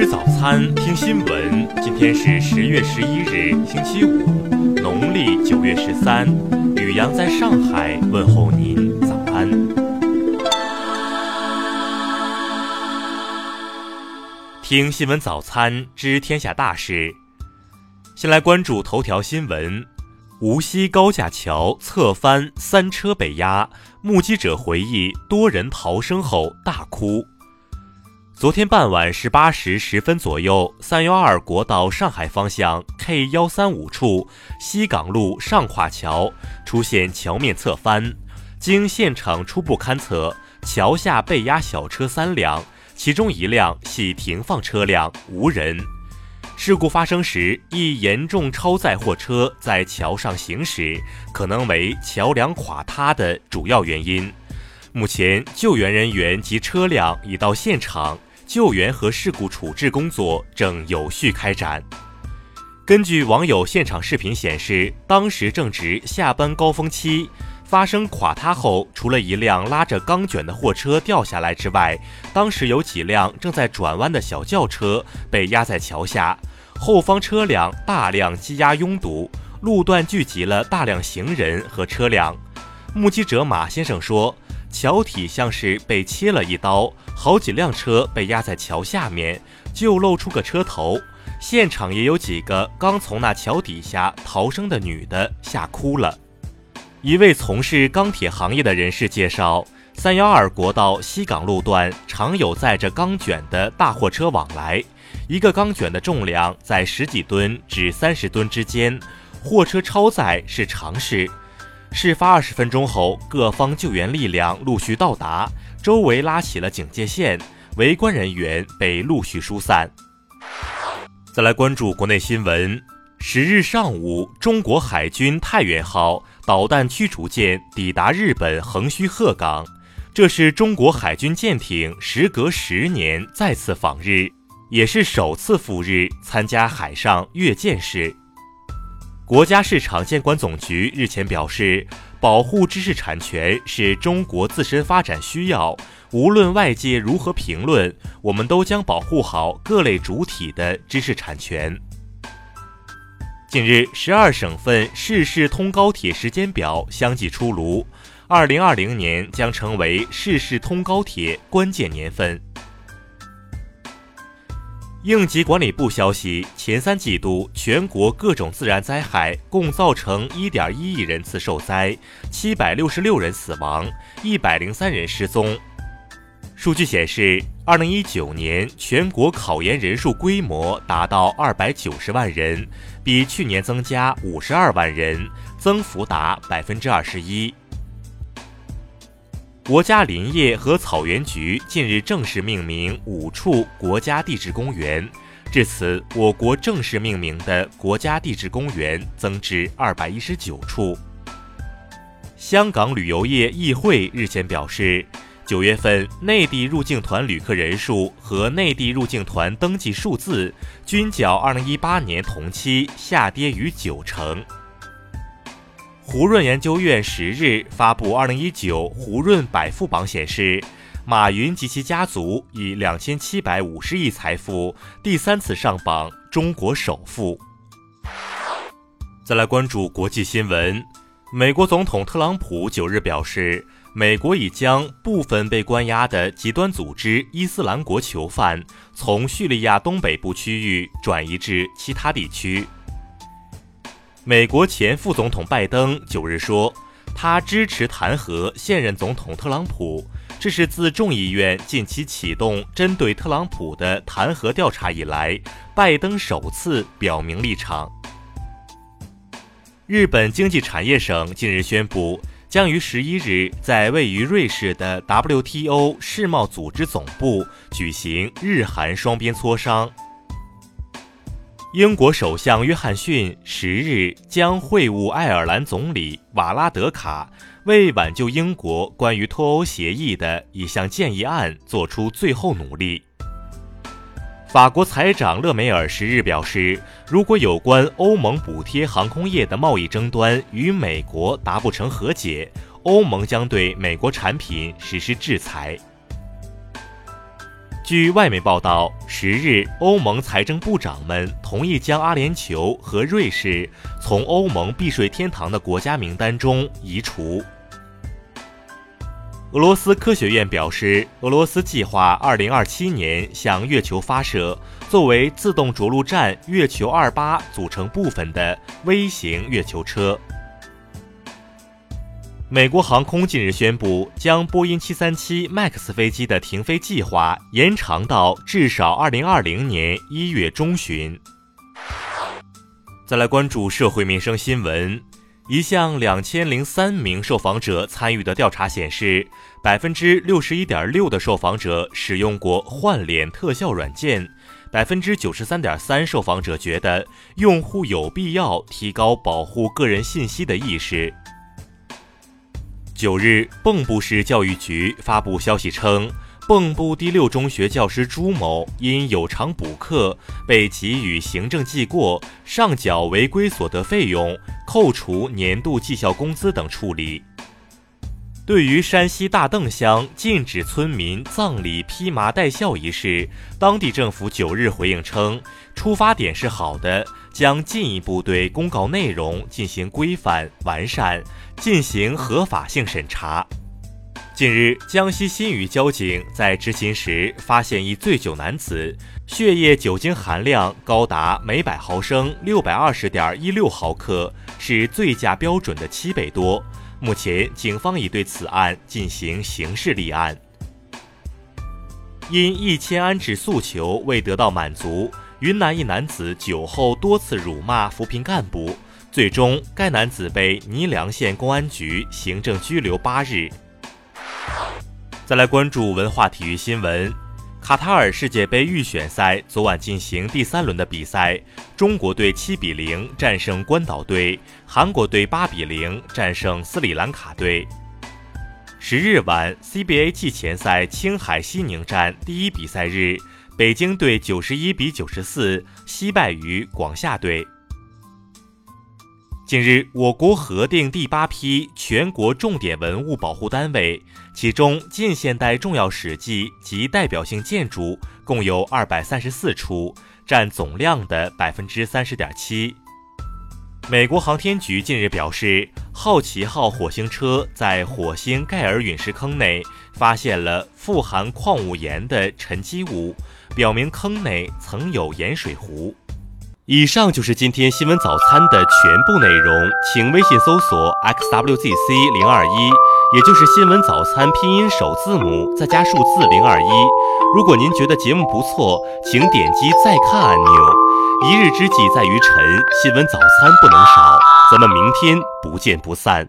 吃早餐，听新闻。今天是十月十一日，星期五，农历九月十三。雨阳在上海问候您，早安。听新闻早餐，知天下大事。先来关注头条新闻：无锡高架桥侧翻，三车被压，目击者回忆，多人逃生后大哭。昨天傍晚十八时十分左右，三幺二国道上海方向 K 幺三五处西港路上跨桥出现桥面侧翻，经现场初步勘测，桥下被压小车三辆，其中一辆系停放车辆，无人。事故发生时，一严重超载货车在桥上行驶，可能为桥梁垮塌的主要原因。目前，救援人员及车辆已到现场。救援和事故处置工作正有序开展。根据网友现场视频显示，当时正值下班高峰期，发生垮塌后，除了一辆拉着钢卷的货车掉下来之外，当时有几辆正在转弯的小轿车被压在桥下，后方车辆大量积压拥堵，路段聚集了大量行人和车辆。目击者马先生说。桥体像是被切了一刀，好几辆车被压在桥下面，就露出个车头。现场也有几个刚从那桥底下逃生的女的，吓哭了。一位从事钢铁行业的人士介绍，三幺二国道西港路段常有载着钢卷的大货车往来，一个钢卷的重量在十几吨至三十吨之间，货车超载是常事。事发二十分钟后，各方救援力量陆续到达，周围拉起了警戒线，围观人员被陆续疏散。再来关注国内新闻，十日上午，中国海军太原号导弹驱逐舰抵达日本横须贺港，这是中国海军舰艇时隔十年再次访日，也是首次赴日参加海上阅舰式。国家市场监管总局日前表示，保护知识产权是中国自身发展需要，无论外界如何评论，我们都将保护好各类主体的知识产权。近日，十二省份市市通高铁时间表相继出炉，二零二零年将成为市市通高铁关键年份。应急管理部消息，前三季度全国各种自然灾害共造成1.1亿人次受灾，766人死亡，103人失踪。数据显示，2019年全国考研人数规模达到290万人，比去年增加52万人，增幅达21%。国家林业和草原局近日正式命名五处国家地质公园，至此，我国正式命名的国家地质公园增至二百一十九处。香港旅游业议会日前表示，九月份内地入境团旅客人数和内地入境团登记数字均较二零一八年同期下跌逾九成。胡润研究院十日发布《二零一九胡润百富榜》，显示，马云及其家族以两千七百五十亿财富第三次上榜中国首富。再来关注国际新闻，美国总统特朗普九日表示，美国已将部分被关押的极端组织伊斯兰国囚犯从叙利亚东北部区域转移至其他地区。美国前副总统拜登九日说，他支持弹劾现任总统特朗普，这是自众议院近期启动针对特朗普的弹劾调查以来，拜登首次表明立场。日本经济产业省近日宣布，将于十一日在位于瑞士的 WTO 世贸组织总部举行日韩双边磋商。英国首相约翰逊十日将会晤爱尔兰总理瓦拉德卡，为挽救英国关于脱欧协议的一项建议案做出最后努力。法国财长勒梅尔十日表示，如果有关欧盟补贴航空业的贸易争端与美国达不成和解，欧盟将对美国产品实施制裁。据外媒报道，十日，欧盟财政部长们同意将阿联酋和瑞士从欧盟避税天堂的国家名单中移除。俄罗斯科学院表示，俄罗斯计划2027年向月球发射作为自动着陆站月球二八组成部分的微型月球车。美国航空近日宣布，将波音737 MAX 飞机的停飞计划延长到至少2020年1月中旬。再来关注社会民生新闻，一项2003名受访者参与的调查显示，百分之六十一点六的受访者使用过换脸特效软件，百分之九十三点三受访者觉得用户有必要提高保护个人信息的意识。九日，蚌埠市教育局发布消息称，蚌埠第六中学教师朱某因有偿补课被给予行政记过、上缴违规所得费用、扣除年度绩效工资等处理。对于山西大邓乡禁止村民葬礼披麻戴孝一事，当地政府九日回应称，出发点是好的，将进一步对公告内容进行规范完善，进行合法性审查。近日，江西新余交警在执勤时发现一醉酒男子，血液酒精含量高达每百毫升六百二十点一六毫克，是醉驾标准的七倍多。目前，警方已对此案进行刑事立案。因一千安置诉求未得到满足，云南一男子酒后多次辱骂扶贫干部，最终该男子被尼良县公安局行政拘留八日。再来关注文化体育新闻。卡塔尔世界杯预选赛昨晚进行第三轮的比赛，中国队七比零战胜关岛队，韩国队八比零战胜斯里兰卡队。十日晚，CBA 季前赛青海西宁站第一比赛日，北京队九十一比九十四惜败于广厦队。近日，我国核定第八批全国重点文物保护单位，其中近现代重要史迹及代表性建筑共有二百三十四处，占总量的百分之三十点七。美国航天局近日表示，好奇号火星车在火星盖尔陨石坑内发现了富含矿物盐的沉积物，表明坑内曾有盐水湖。以上就是今天新闻早餐的全部内容，请微信搜索 xwzc 零二一，也就是新闻早餐拼音首字母再加数字零二一。如果您觉得节目不错，请点击再看按钮。一日之计在于晨，新闻早餐不能少，咱们明天不见不散。